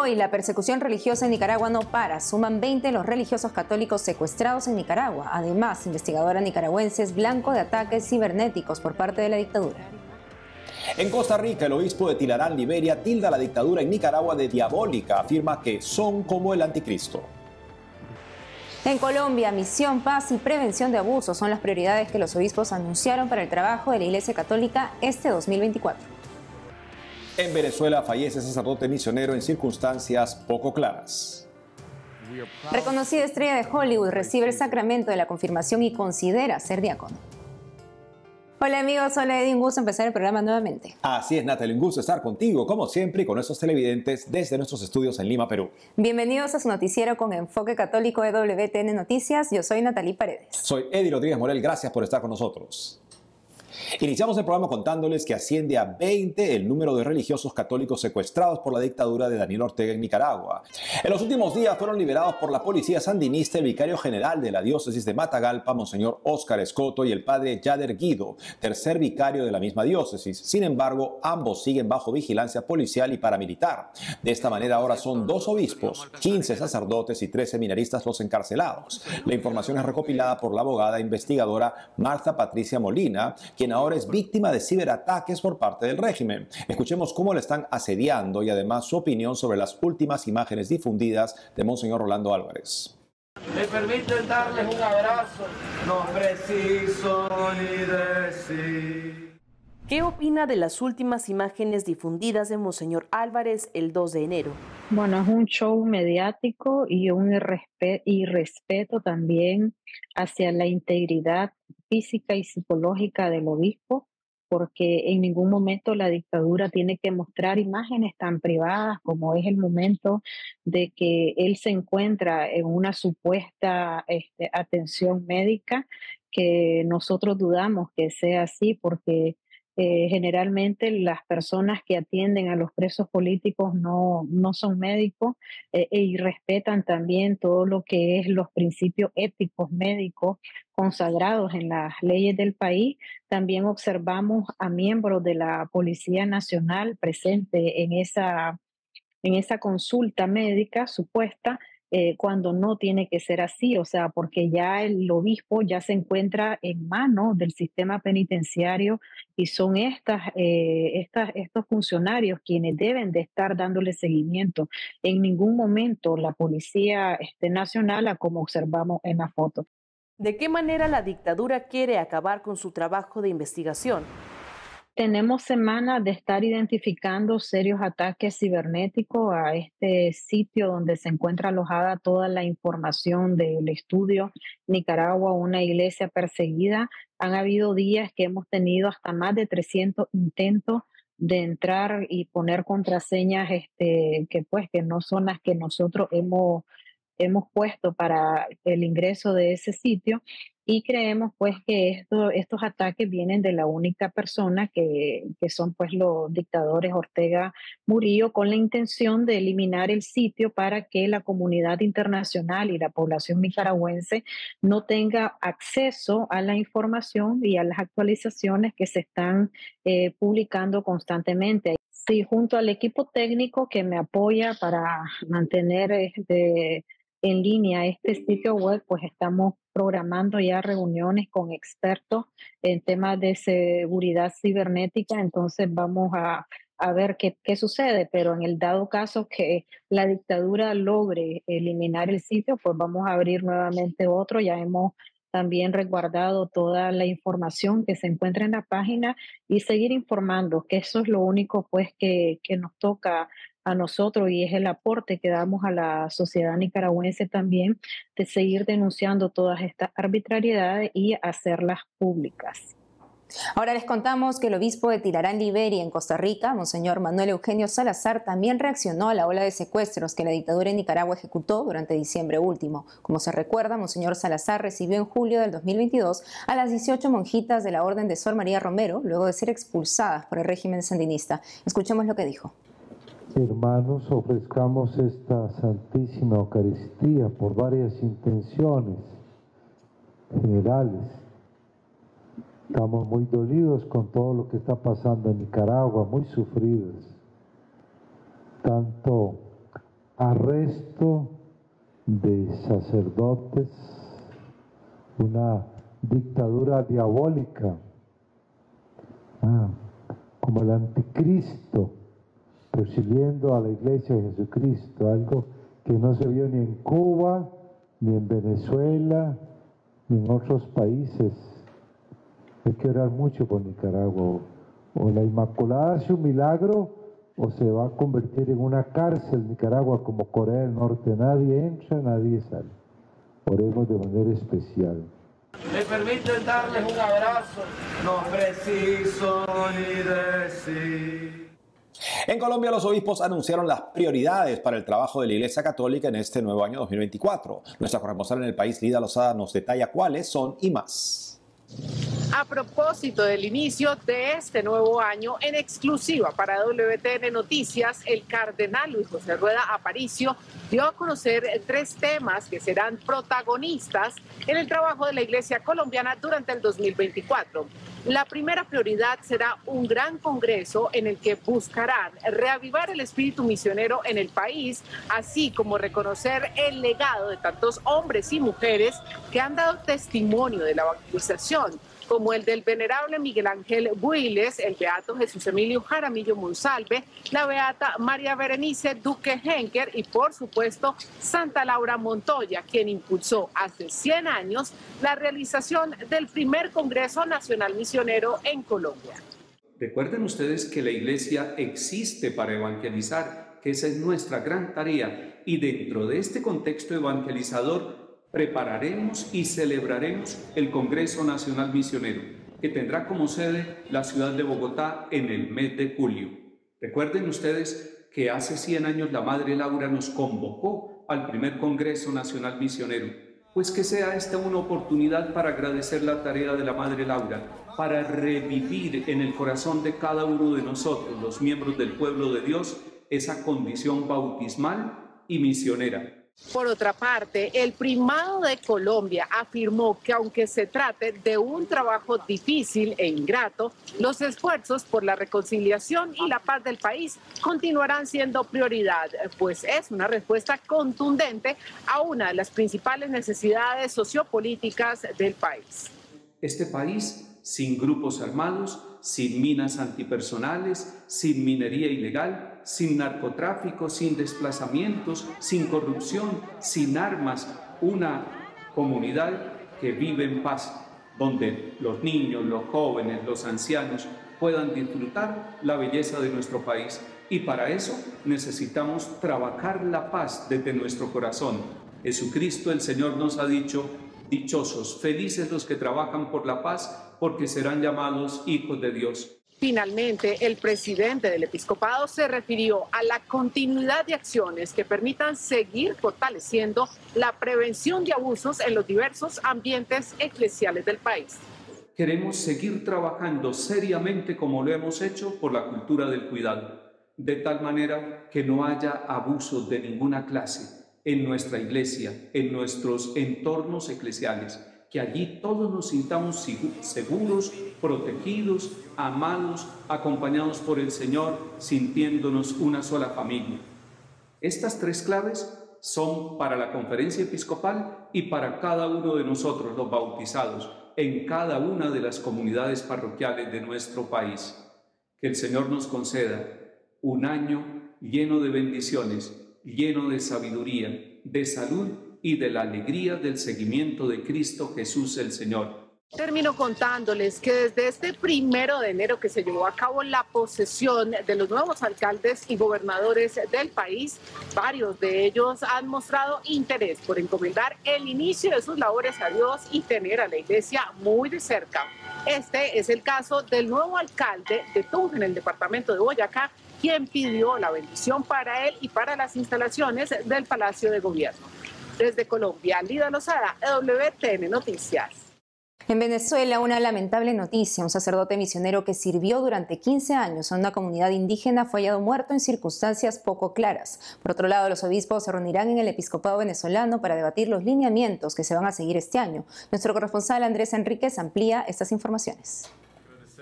hoy, la persecución religiosa en Nicaragua no para. Suman 20 los religiosos católicos secuestrados en Nicaragua. Además, investigadora nicaragüense es blanco de ataques cibernéticos por parte de la dictadura. En Costa Rica, el obispo de Tilarán, Liberia, tilda la dictadura en Nicaragua de diabólica. Afirma que son como el anticristo. En Colombia, misión, paz y prevención de abusos son las prioridades que los obispos anunciaron para el trabajo de la Iglesia Católica este 2024. En Venezuela fallece sacerdote misionero en circunstancias poco claras. Reconocida estrella de Hollywood recibe el sacramento de la confirmación y considera ser diácono. Hola amigos, hola Edwin, gusto empezar el programa nuevamente. Así es, Natalie, un gusto estar contigo, como siempre, y con nuestros televidentes desde nuestros estudios en Lima, Perú. Bienvenidos a su noticiero con enfoque católico de WTN Noticias. Yo soy Natalie Paredes. Soy Eddie Rodríguez Morel, gracias por estar con nosotros. Iniciamos el programa contándoles que asciende a 20 el número de religiosos católicos secuestrados por la dictadura de Daniel Ortega en Nicaragua. En los últimos días fueron liberados por la policía sandinista el vicario general de la diócesis de Matagalpa, Monseñor Óscar Escoto, y el padre Yader Guido, tercer vicario de la misma diócesis. Sin embargo, ambos siguen bajo vigilancia policial y paramilitar. De esta manera ahora son dos obispos, 15 sacerdotes y 13 seminaristas los encarcelados. La información es recopilada por la abogada e investigadora Marta Patricia Molina, quien ahora es víctima de ciberataques por parte del régimen. Escuchemos cómo le están asediando y además su opinión sobre las últimas imágenes difundidas de Monseñor Rolando Álvarez. Me permiten darles un abrazo, no preciso ni decir. ¿Qué opina de las últimas imágenes difundidas de Monseñor Álvarez el 2 de enero? Bueno, es un show mediático y un irrespeto también hacia la integridad física y psicológica del obispo, porque en ningún momento la dictadura tiene que mostrar imágenes tan privadas como es el momento de que él se encuentra en una supuesta este, atención médica, que nosotros dudamos que sea así, porque eh, generalmente las personas que atienden a los presos políticos no, no son médicos eh, y respetan también todo lo que es los principios éticos médicos consagrados en las leyes del país. También observamos a miembros de la Policía Nacional presente en esa, en esa consulta médica supuesta eh, cuando no tiene que ser así, o sea, porque ya el obispo ya se encuentra en manos del sistema penitenciario y son estas, eh, estas, estos funcionarios quienes deben de estar dándole seguimiento. En ningún momento la Policía este, Nacional, como observamos en la foto. ¿De qué manera la dictadura quiere acabar con su trabajo de investigación? Tenemos semanas de estar identificando serios ataques cibernéticos a este sitio donde se encuentra alojada toda la información del estudio Nicaragua, una iglesia perseguida. Han habido días que hemos tenido hasta más de 300 intentos de entrar y poner contraseñas este, que pues que no son las que nosotros hemos hemos puesto para el ingreso de ese sitio y creemos pues que esto, estos ataques vienen de la única persona que, que, son pues los dictadores Ortega Murillo con la intención de eliminar el sitio para que la comunidad internacional y la población nicaragüense no tenga acceso a la información y a las actualizaciones que se están eh, publicando constantemente. Sí, junto al equipo técnico que me apoya para mantener este, en línea este sitio web, pues estamos programando ya reuniones con expertos en temas de seguridad cibernética, entonces vamos a, a ver qué, qué, sucede, pero en el dado caso que la dictadura logre eliminar el sitio, pues vamos a abrir nuevamente otro, ya hemos también resguardado toda la información que se encuentra en la página y seguir informando, que eso es lo único pues que, que nos toca a nosotros y es el aporte que damos a la sociedad nicaragüense también de seguir denunciando todas estas arbitrariedades y hacerlas públicas. Ahora les contamos que el obispo de Tilarán, Liberia, en Costa Rica, Monseñor Manuel Eugenio Salazar, también reaccionó a la ola de secuestros que la dictadura en Nicaragua ejecutó durante diciembre último. Como se recuerda, Monseñor Salazar recibió en julio del 2022 a las 18 monjitas de la Orden de Sor María Romero, luego de ser expulsadas por el régimen sandinista. Escuchemos lo que dijo. Hermanos, ofrezcamos esta Santísima Eucaristía por varias intenciones generales. Estamos muy dolidos con todo lo que está pasando en Nicaragua, muy sufridos, tanto arresto de sacerdotes, una dictadura diabólica, ah, como el anticristo persiguiendo a la iglesia de Jesucristo, algo que no se vio ni en Cuba, ni en Venezuela, ni en otros países. Hay que orar mucho por Nicaragua. O la Inmaculada hace un milagro o se va a convertir en una cárcel Nicaragua como Corea del Norte. Nadie entra, nadie sale. Oremos de manera especial. Me permiten darles un abrazo, no preciso ni decir. En Colombia los obispos anunciaron las prioridades para el trabajo de la Iglesia Católica en este nuevo año 2024. Nuestra corresponsal en el país, Lida Lozada, nos detalla cuáles son y más. A propósito del inicio de este nuevo año, en exclusiva para WTN Noticias, el cardenal Luis José Rueda Aparicio dio a conocer tres temas que serán protagonistas en el trabajo de la Iglesia colombiana durante el 2024. La primera prioridad será un gran congreso en el que buscarán reavivar el espíritu misionero en el país, así como reconocer el legado de tantos hombres y mujeres que han dado testimonio de la evangelización como el del venerable Miguel Ángel Builes, el beato Jesús Emilio Jaramillo Monsalve, la beata María Berenice Duque Henker y por supuesto Santa Laura Montoya, quien impulsó hace 100 años la realización del primer Congreso Nacional Misionero en Colombia. Recuerden ustedes que la iglesia existe para evangelizar, que esa es nuestra gran tarea y dentro de este contexto evangelizador prepararemos y celebraremos el Congreso Nacional Misionero, que tendrá como sede la ciudad de Bogotá en el mes de julio. Recuerden ustedes que hace 100 años la Madre Laura nos convocó al primer Congreso Nacional Misionero. Pues que sea esta una oportunidad para agradecer la tarea de la Madre Laura, para revivir en el corazón de cada uno de nosotros, los miembros del pueblo de Dios, esa condición bautismal y misionera por otra parte, el primado de Colombia afirmó que aunque se trate de un trabajo difícil e ingrato, los esfuerzos por la reconciliación y la paz del país continuarán siendo prioridad, pues es una respuesta contundente a una de las principales necesidades sociopolíticas del país. Este país sin grupos armados, sin minas antipersonales, sin minería ilegal, sin narcotráfico, sin desplazamientos, sin corrupción, sin armas, una comunidad que vive en paz, donde los niños, los jóvenes, los ancianos puedan disfrutar la belleza de nuestro país. Y para eso necesitamos trabajar la paz desde nuestro corazón. Jesucristo el Señor nos ha dicho, dichosos, felices los que trabajan por la paz, porque serán llamados hijos de Dios. Finalmente, el presidente del episcopado se refirió a la continuidad de acciones que permitan seguir fortaleciendo la prevención de abusos en los diversos ambientes eclesiales del país. Queremos seguir trabajando seriamente como lo hemos hecho por la cultura del cuidado, de tal manera que no haya abusos de ninguna clase en nuestra iglesia, en nuestros entornos eclesiales que allí todos nos sintamos seguros, protegidos, amados, acompañados por el Señor, sintiéndonos una sola familia. Estas tres claves son para la conferencia episcopal y para cada uno de nosotros, los bautizados, en cada una de las comunidades parroquiales de nuestro país. Que el Señor nos conceda un año lleno de bendiciones, lleno de sabiduría, de salud y de la alegría del seguimiento de Cristo Jesús el Señor. Termino contándoles que desde este primero de enero que se llevó a cabo la posesión de los nuevos alcaldes y gobernadores del país, varios de ellos han mostrado interés por encomendar el inicio de sus labores a Dios y tener a la iglesia muy de cerca. Este es el caso del nuevo alcalde de Tunja en el departamento de Boyacá, quien pidió la bendición para él y para las instalaciones del Palacio de Gobierno. Desde Colombia, Lida Lozada, WTN Noticias. En Venezuela, una lamentable noticia. Un sacerdote misionero que sirvió durante 15 años a una comunidad indígena fue hallado muerto en circunstancias poco claras. Por otro lado, los obispos se reunirán en el episcopado venezolano para debatir los lineamientos que se van a seguir este año. Nuestro corresponsal Andrés Enríquez amplía estas informaciones.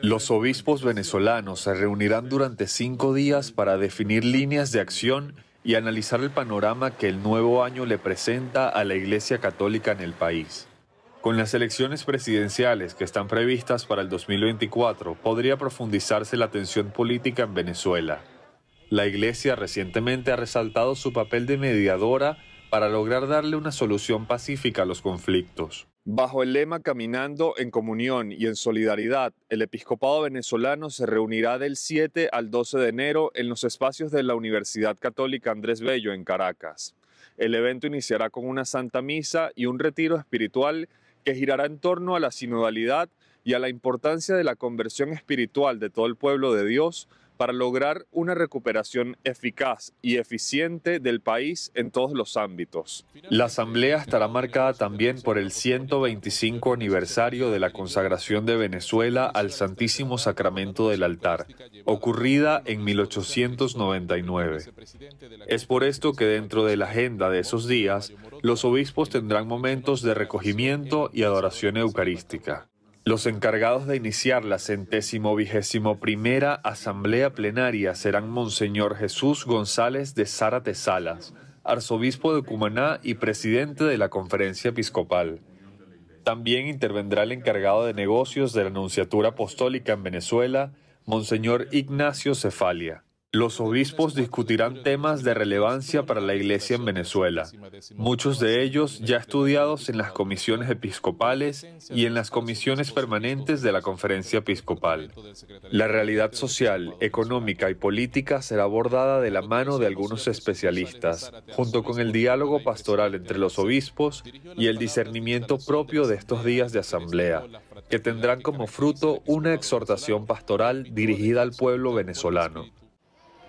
Los obispos venezolanos se reunirán durante cinco días para definir líneas de acción y analizar el panorama que el nuevo año le presenta a la Iglesia Católica en el país. Con las elecciones presidenciales que están previstas para el 2024, podría profundizarse la tensión política en Venezuela. La Iglesia recientemente ha resaltado su papel de mediadora para lograr darle una solución pacífica a los conflictos. Bajo el lema Caminando en comunión y en solidaridad, el episcopado venezolano se reunirá del 7 al 12 de enero en los espacios de la Universidad Católica Andrés Bello en Caracas. El evento iniciará con una santa misa y un retiro espiritual que girará en torno a la sinodalidad y a la importancia de la conversión espiritual de todo el pueblo de Dios para lograr una recuperación eficaz y eficiente del país en todos los ámbitos. La asamblea estará marcada también por el 125 aniversario de la consagración de Venezuela al Santísimo Sacramento del altar, ocurrida en 1899. Es por esto que dentro de la agenda de esos días, los obispos tendrán momentos de recogimiento y adoración eucarística. Los encargados de iniciar la centésimo vigésimo primera asamblea plenaria serán Monseñor Jesús González de Zárate Salas, arzobispo de Cumaná y presidente de la conferencia episcopal. También intervendrá el encargado de negocios de la Anunciatura Apostólica en Venezuela, Monseñor Ignacio Cefalia. Los obispos discutirán temas de relevancia para la Iglesia en Venezuela, muchos de ellos ya estudiados en las comisiones episcopales y en las comisiones permanentes de la Conferencia Episcopal. La realidad social, económica y política será abordada de la mano de algunos especialistas, junto con el diálogo pastoral entre los obispos y el discernimiento propio de estos días de asamblea, que tendrán como fruto una exhortación pastoral dirigida al pueblo venezolano.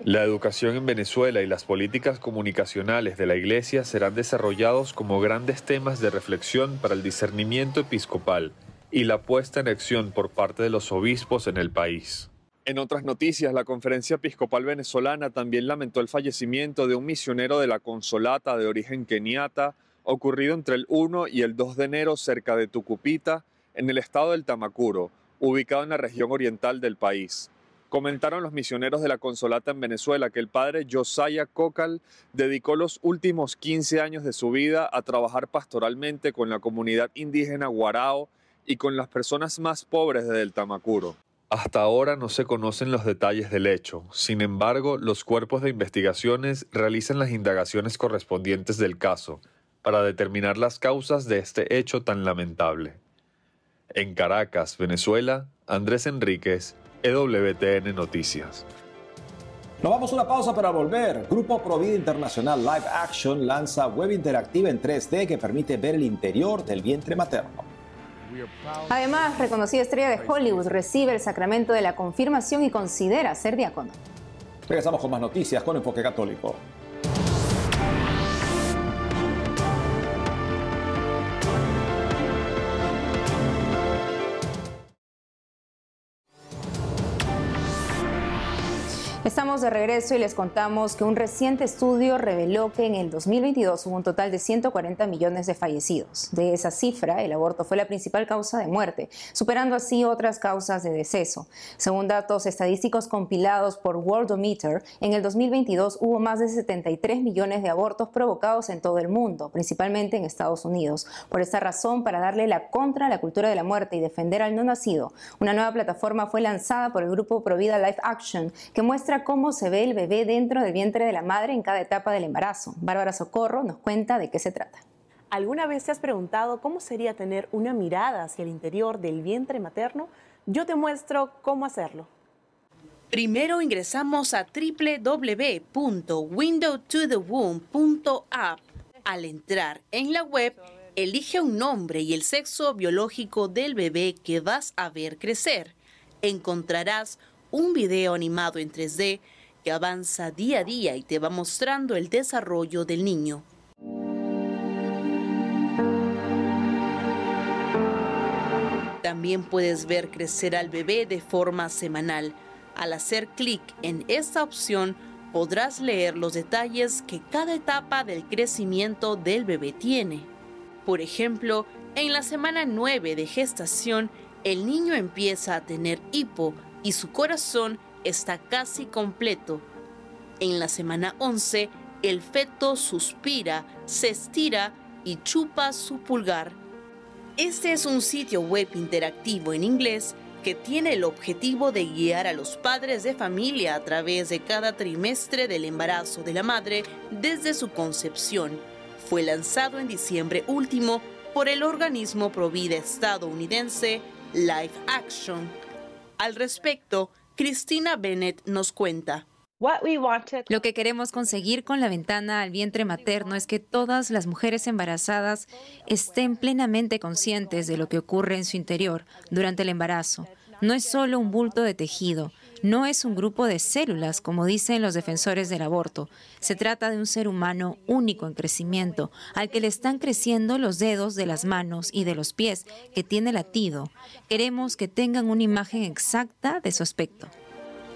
La educación en Venezuela y las políticas comunicacionales de la Iglesia serán desarrollados como grandes temas de reflexión para el discernimiento episcopal y la puesta en acción por parte de los obispos en el país. En otras noticias, la Conferencia Episcopal Venezolana también lamentó el fallecimiento de un misionero de la Consolata de origen keniata ocurrido entre el 1 y el 2 de enero cerca de Tucupita, en el estado del Tamacuro, ubicado en la región oriental del país. Comentaron los misioneros de la Consolata en Venezuela que el padre Josiah Cocal dedicó los últimos 15 años de su vida a trabajar pastoralmente con la comunidad indígena Guarao y con las personas más pobres del Tamacuro. Hasta ahora no se conocen los detalles del hecho, sin embargo, los cuerpos de investigaciones realizan las indagaciones correspondientes del caso para determinar las causas de este hecho tan lamentable. En Caracas, Venezuela, Andrés Enríquez, EWTN Noticias. Nos vamos a una pausa para volver. Grupo Provida Internacional Live Action lanza web interactiva en 3D que permite ver el interior del vientre materno. Además, reconocida estrella de Hollywood recibe el sacramento de la confirmación y considera ser diácono. Regresamos con más noticias con Enfoque Católico. Estamos de regreso y les contamos que un reciente estudio reveló que en el 2022 hubo un total de 140 millones de fallecidos. De esa cifra, el aborto fue la principal causa de muerte, superando así otras causas de deceso. Según datos estadísticos compilados por Worldometer, en el 2022 hubo más de 73 millones de abortos provocados en todo el mundo, principalmente en Estados Unidos. Por esta razón, para darle la contra a la cultura de la muerte y defender al no nacido, una nueva plataforma fue lanzada por el grupo Provida Life Action, que muestra cómo se ve el bebé dentro del vientre de la madre en cada etapa del embarazo. Bárbara Socorro nos cuenta de qué se trata. ¿Alguna vez te has preguntado cómo sería tener una mirada hacia el interior del vientre materno? Yo te muestro cómo hacerlo. Primero ingresamos a www.windowtothewomb.app. Al entrar en la web, elige un nombre y el sexo biológico del bebé que vas a ver crecer. Encontrarás un video animado en 3D que avanza día a día y te va mostrando el desarrollo del niño. También puedes ver crecer al bebé de forma semanal. Al hacer clic en esta opción podrás leer los detalles que cada etapa del crecimiento del bebé tiene. Por ejemplo, en la semana 9 de gestación, el niño empieza a tener hipo, y su corazón está casi completo. En la semana 11, el feto suspira, se estira y chupa su pulgar. Este es un sitio web interactivo en inglés que tiene el objetivo de guiar a los padres de familia a través de cada trimestre del embarazo de la madre desde su concepción. Fue lanzado en diciembre último por el organismo provida estadounidense Life Action. Al respecto, Cristina Bennett nos cuenta. Lo que queremos conseguir con la ventana al vientre materno es que todas las mujeres embarazadas estén plenamente conscientes de lo que ocurre en su interior durante el embarazo. No es solo un bulto de tejido, no es un grupo de células, como dicen los defensores del aborto. Se trata de un ser humano único en crecimiento, al que le están creciendo los dedos de las manos y de los pies, que tiene latido. Queremos que tengan una imagen exacta de su aspecto.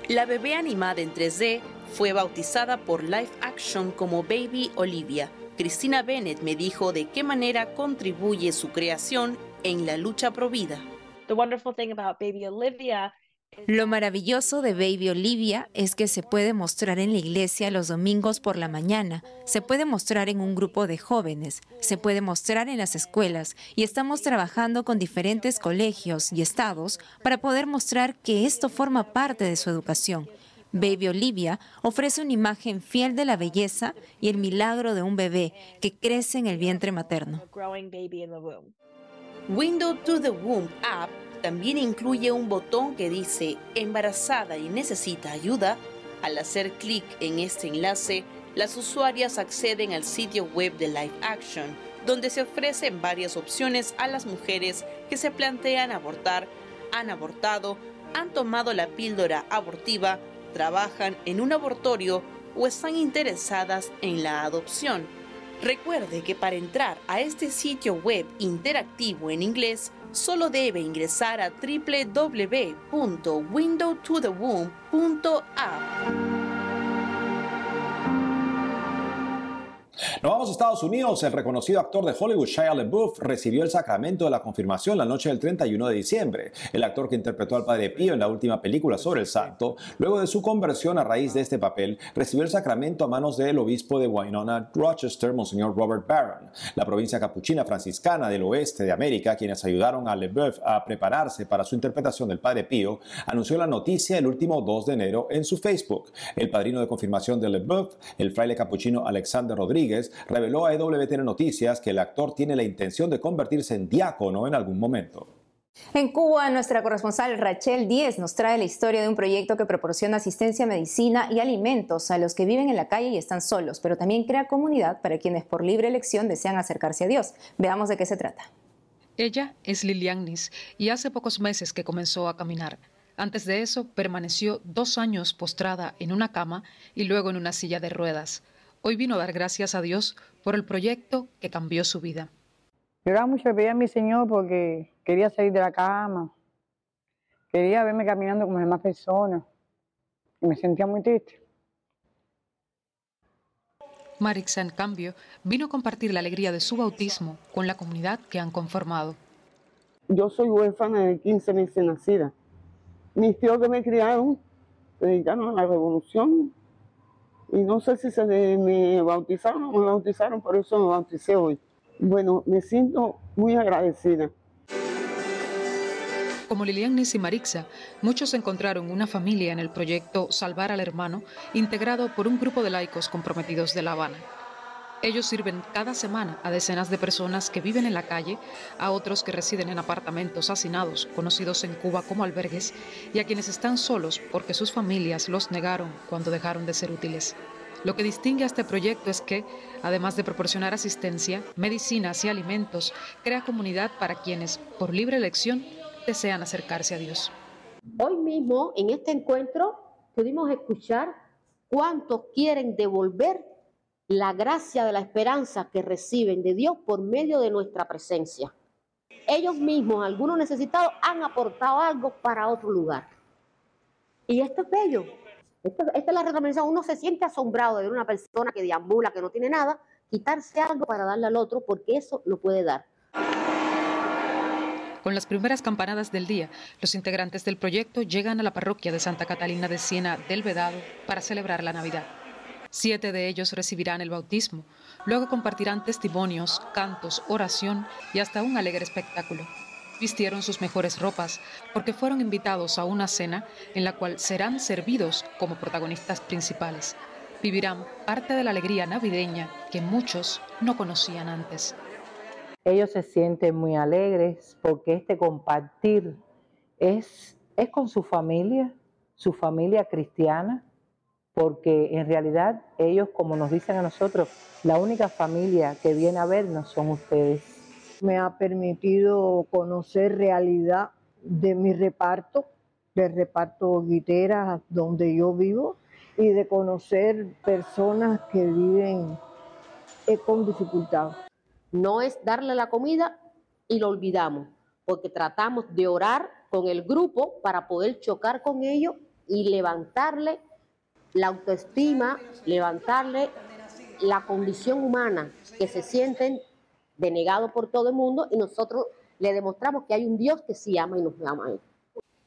La bebé animada en 3D fue bautizada por Life Action como Baby Olivia. Cristina Bennett me dijo de qué manera contribuye su creación en la lucha pro vida. Lo maravilloso de Baby Olivia es que se puede mostrar en la iglesia los domingos por la mañana, se puede mostrar en un grupo de jóvenes, se puede mostrar en las escuelas y estamos trabajando con diferentes colegios y estados para poder mostrar que esto forma parte de su educación. Baby Olivia ofrece una imagen fiel de la belleza y el milagro de un bebé que crece en el vientre materno. Window to the Womb app también incluye un botón que dice embarazada y necesita ayuda. Al hacer clic en este enlace, las usuarias acceden al sitio web de Live Action, donde se ofrecen varias opciones a las mujeres que se plantean abortar, han abortado, han tomado la píldora abortiva, trabajan en un abortorio o están interesadas en la adopción. Recuerde que para entrar a este sitio web interactivo en inglés, solo debe ingresar a www.windowtothewomb.app. Nos vamos a Estados Unidos. El reconocido actor de Hollywood Shia LaBeouf recibió el sacramento de la confirmación la noche del 31 de diciembre. El actor que interpretó al Padre Pío en la última película sobre el santo, luego de su conversión a raíz de este papel, recibió el sacramento a manos del obispo de Winona, Rochester, Monseñor Robert Barron. La provincia capuchina franciscana del oeste de América, quienes ayudaron a LaBeouf a prepararse para su interpretación del Padre Pío, anunció la noticia el último 2 de enero en su Facebook. El padrino de confirmación de LaBeouf, el fraile capuchino Alexander Rodríguez, reveló a EWTN Noticias que el actor tiene la intención de convertirse en diácono en algún momento. En Cuba, nuestra corresponsal Rachel Díez nos trae la historia de un proyecto que proporciona asistencia, medicina y alimentos a los que viven en la calle y están solos, pero también crea comunidad para quienes por libre elección desean acercarse a Dios. Veamos de qué se trata. Ella es Lilianis y hace pocos meses que comenzó a caminar. Antes de eso, permaneció dos años postrada en una cama y luego en una silla de ruedas. Hoy vino a dar gracias a Dios por el proyecto que cambió su vida. Lloraba mucho, le pedía a mi Señor porque quería salir de la cama, quería verme caminando como las demás personas y me sentía muy triste. Marixa, en cambio, vino a compartir la alegría de su bautismo con la comunidad que han conformado. Yo soy huérfana de 15 meses nacida. Mis tíos que me criaron se dedicaron a la revolución y no sé si se me bautizaron o me bautizaron, por eso me bauticé hoy. Bueno, me siento muy agradecida. Como Lilian y Marixa, muchos encontraron una familia en el proyecto Salvar al Hermano, integrado por un grupo de laicos comprometidos de La Habana. Ellos sirven cada semana a decenas de personas que viven en la calle, a otros que residen en apartamentos hacinados, conocidos en Cuba como albergues, y a quienes están solos porque sus familias los negaron cuando dejaron de ser útiles. Lo que distingue a este proyecto es que, además de proporcionar asistencia, medicinas y alimentos, crea comunidad para quienes, por libre elección, desean acercarse a Dios. Hoy mismo, en este encuentro, pudimos escuchar cuántos quieren devolver la gracia de la esperanza que reciben de Dios por medio de nuestra presencia. Ellos mismos, algunos necesitados, han aportado algo para otro lugar. Y esto es bello. esta es la recomendación. Uno se siente asombrado de ver una persona que deambula, que no tiene nada, quitarse algo para darle al otro, porque eso lo puede dar. Con las primeras campanadas del día, los integrantes del proyecto llegan a la parroquia de Santa Catalina de Siena del Vedado para celebrar la Navidad. Siete de ellos recibirán el bautismo. Luego compartirán testimonios, cantos, oración y hasta un alegre espectáculo. Vistieron sus mejores ropas porque fueron invitados a una cena en la cual serán servidos como protagonistas principales. Vivirán parte de la alegría navideña que muchos no conocían antes. Ellos se sienten muy alegres porque este compartir es, es con su familia, su familia cristiana, porque en realidad ellos, como nos dicen a nosotros, la única familia que viene a vernos son ustedes. Me ha permitido conocer realidad de mi reparto, del reparto Guiteras donde yo vivo, y de conocer personas que viven eh, con dificultad. No es darle la comida y lo olvidamos, porque tratamos de orar con el grupo para poder chocar con ellos y levantarle la autoestima, levantarle la condición humana que se sienten denegados por todo el mundo y nosotros le demostramos que hay un Dios que sí ama y nos ama.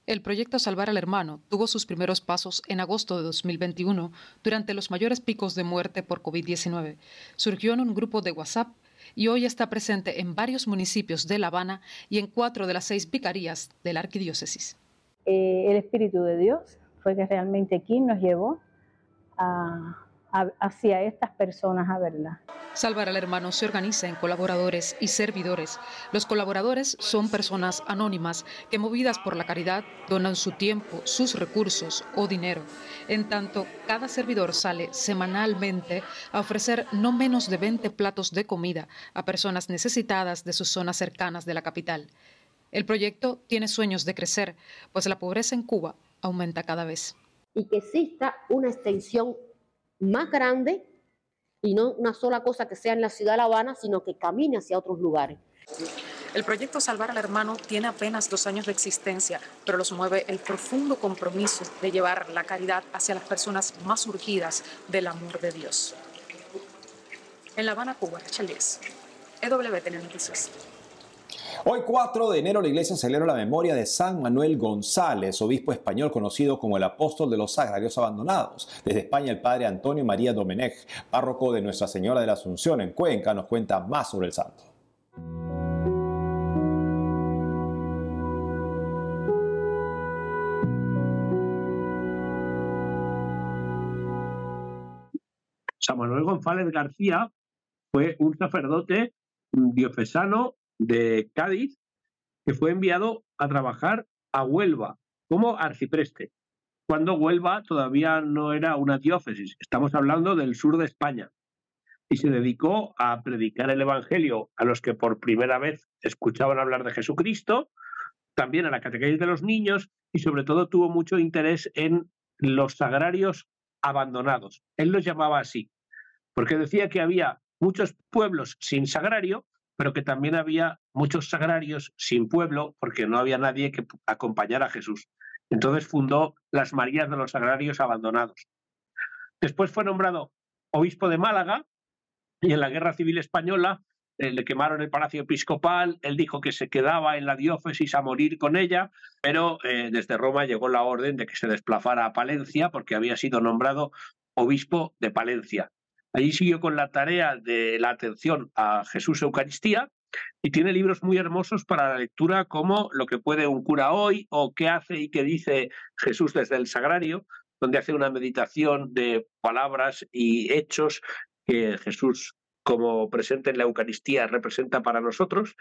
El proyecto Salvar al Hermano tuvo sus primeros pasos en agosto de 2021, durante los mayores picos de muerte por COVID-19. Surgió en un grupo de WhatsApp y hoy está presente en varios municipios de La Habana y en cuatro de las seis vicarías de la arquidiócesis. Eh, el Espíritu de Dios fue que realmente aquí nos llevó hacia estas personas a verla. Salvar al Hermano se organiza en colaboradores y servidores. Los colaboradores son personas anónimas que movidas por la caridad donan su tiempo, sus recursos o dinero. En tanto, cada servidor sale semanalmente a ofrecer no menos de 20 platos de comida a personas necesitadas de sus zonas cercanas de la capital. El proyecto tiene sueños de crecer, pues la pobreza en Cuba aumenta cada vez y que exista una extensión más grande y no una sola cosa que sea en la ciudad de La Habana, sino que camine hacia otros lugares. El proyecto Salvar al Hermano tiene apenas dos años de existencia, pero los mueve el profundo compromiso de llevar la caridad hacia las personas más urgidas del amor de Dios. En La Habana, Cuba, Rachel EWTN Noticias. Hoy 4 de enero la iglesia celebra la memoria de San Manuel González, obispo español conocido como el apóstol de los sagrarios abandonados. Desde España el padre Antonio María Domenech, párroco de Nuestra Señora de la Asunción en Cuenca, nos cuenta más sobre el santo. San Manuel González García fue un sacerdote diocesano de Cádiz, que fue enviado a trabajar a Huelva como arcipreste, cuando Huelva todavía no era una diócesis, estamos hablando del sur de España, y se dedicó a predicar el Evangelio a los que por primera vez escuchaban hablar de Jesucristo, también a la catequesis de los niños y sobre todo tuvo mucho interés en los sagrarios abandonados. Él los llamaba así, porque decía que había muchos pueblos sin sagrario pero que también había muchos sagrarios sin pueblo porque no había nadie que acompañara a Jesús. Entonces fundó las Marías de los Sagrarios Abandonados. Después fue nombrado obispo de Málaga y en la Guerra Civil Española eh, le quemaron el palacio episcopal, él dijo que se quedaba en la diócesis a morir con ella, pero eh, desde Roma llegó la orden de que se desplazara a Palencia porque había sido nombrado obispo de Palencia. Allí siguió con la tarea de la atención a Jesús Eucaristía y tiene libros muy hermosos para la lectura como Lo que puede un cura hoy o Qué hace y qué dice Jesús desde el sagrario, donde hace una meditación de palabras y hechos que Jesús como presente en la Eucaristía representa para nosotros.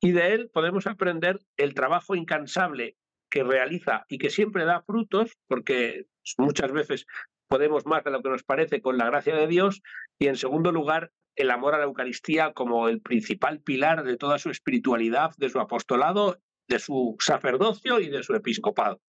Y de él podemos aprender el trabajo incansable que realiza y que siempre da frutos, porque muchas veces podemos más de lo que nos parece con la gracia de Dios y en segundo lugar el amor a la Eucaristía como el principal pilar de toda su espiritualidad, de su apostolado, de su sacerdocio y de su episcopado.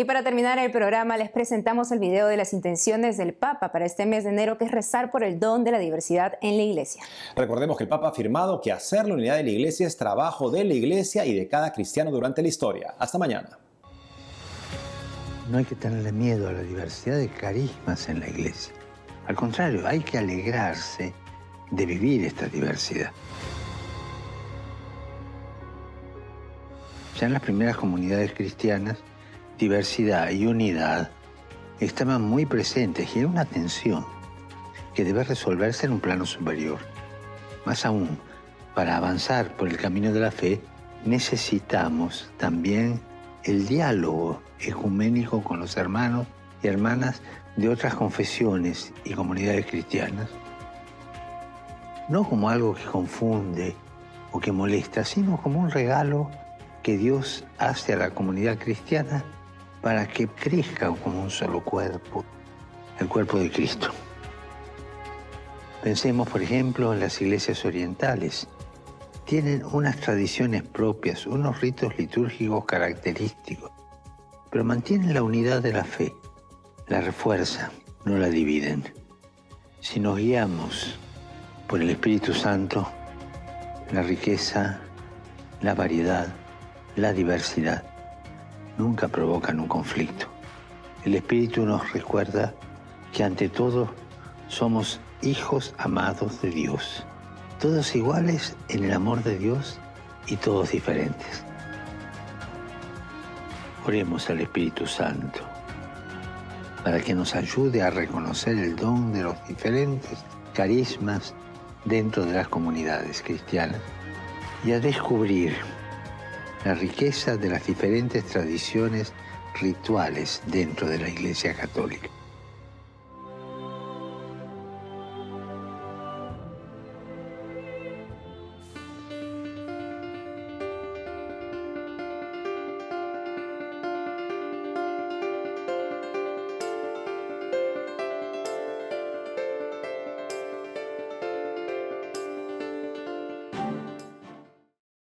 Y para terminar el programa les presentamos el video de las intenciones del Papa para este mes de enero, que es rezar por el don de la diversidad en la Iglesia. Recordemos que el Papa ha afirmado que hacer la unidad de la Iglesia es trabajo de la Iglesia y de cada cristiano durante la historia. Hasta mañana. No hay que tenerle miedo a la diversidad de carismas en la Iglesia. Al contrario, hay que alegrarse de vivir esta diversidad. Ya en las primeras comunidades cristianas, diversidad y unidad estaban muy presentes y era una tensión que debe resolverse en un plano superior. Más aún, para avanzar por el camino de la fe, necesitamos también el diálogo ecuménico con los hermanos y hermanas de otras confesiones y comunidades cristianas. No como algo que confunde o que molesta, sino como un regalo que Dios hace a la comunidad cristiana para que crezca como un solo cuerpo, el cuerpo de Cristo. Pensemos, por ejemplo, en las iglesias orientales. Tienen unas tradiciones propias, unos ritos litúrgicos característicos, pero mantienen la unidad de la fe, la refuerzan, no la dividen. Si nos guiamos por el Espíritu Santo, la riqueza, la variedad, la diversidad nunca provocan un conflicto. El Espíritu nos recuerda que ante todo somos hijos amados de Dios, todos iguales en el amor de Dios y todos diferentes. Oremos al Espíritu Santo para que nos ayude a reconocer el don de los diferentes carismas dentro de las comunidades cristianas y a descubrir la riqueza de las diferentes tradiciones rituales dentro de la Iglesia Católica.